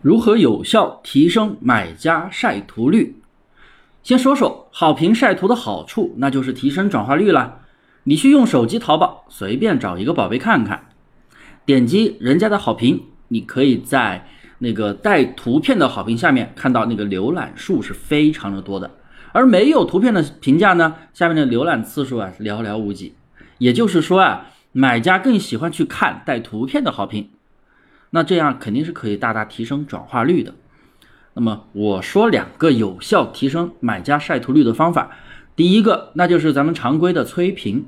如何有效提升买家晒图率？先说说好评晒图的好处，那就是提升转化率啦。你去用手机淘宝，随便找一个宝贝看看，点击人家的好评，你可以在那个带图片的好评下面看到那个浏览数是非常的多的，而没有图片的评价呢，下面的浏览次数啊寥寥无几。也就是说啊，买家更喜欢去看带图片的好评。那这样肯定是可以大大提升转化率的。那么我说两个有效提升买家晒图率的方法，第一个那就是咱们常规的催评，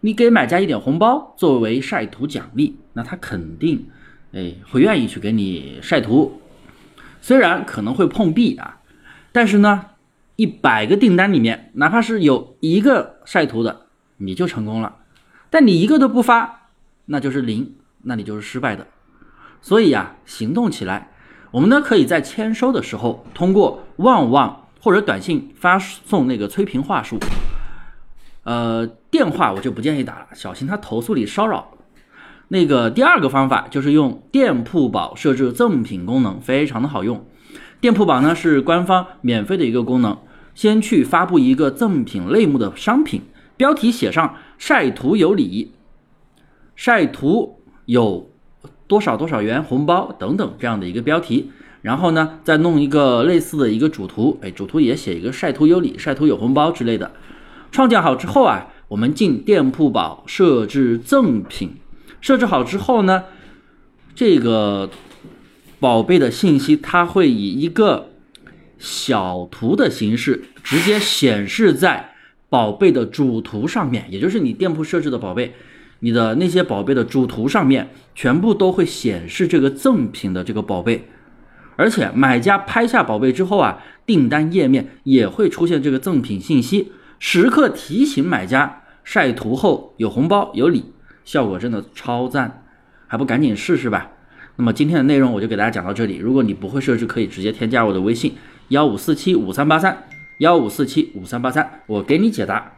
你给买家一点红包作为晒图奖励，那他肯定哎会愿意去给你晒图，虽然可能会碰壁啊，但是呢，一百个订单里面哪怕是有一个晒图的，你就成功了，但你一个都不发，那就是零，那你就是失败的。所以呀，行动起来。我们呢，可以在签收的时候，通过旺旺或者短信发送那个催评话术。呃，电话我就不建议打了，小心他投诉你骚扰。那个第二个方法就是用店铺宝设置赠品功能，非常的好用。店铺宝呢是官方免费的一个功能，先去发布一个赠品类目的商品，标题写上“晒图有礼”，晒图有。多少多少元红包等等这样的一个标题，然后呢，再弄一个类似的一个主图，哎，主图也写一个晒图有礼、晒图有红包之类的。创建好之后啊，我们进店铺宝设置赠品，设置好之后呢，这个宝贝的信息它会以一个小图的形式直接显示在宝贝的主图上面，也就是你店铺设置的宝贝。你的那些宝贝的主图上面全部都会显示这个赠品的这个宝贝，而且买家拍下宝贝之后啊，订单页面也会出现这个赠品信息，时刻提醒买家晒图后有红包有礼，效果真的超赞，还不赶紧试试吧？那么今天的内容我就给大家讲到这里，如果你不会设置，可以直接添加我的微信幺五四七五三八三幺五四七五三八三，我给你解答。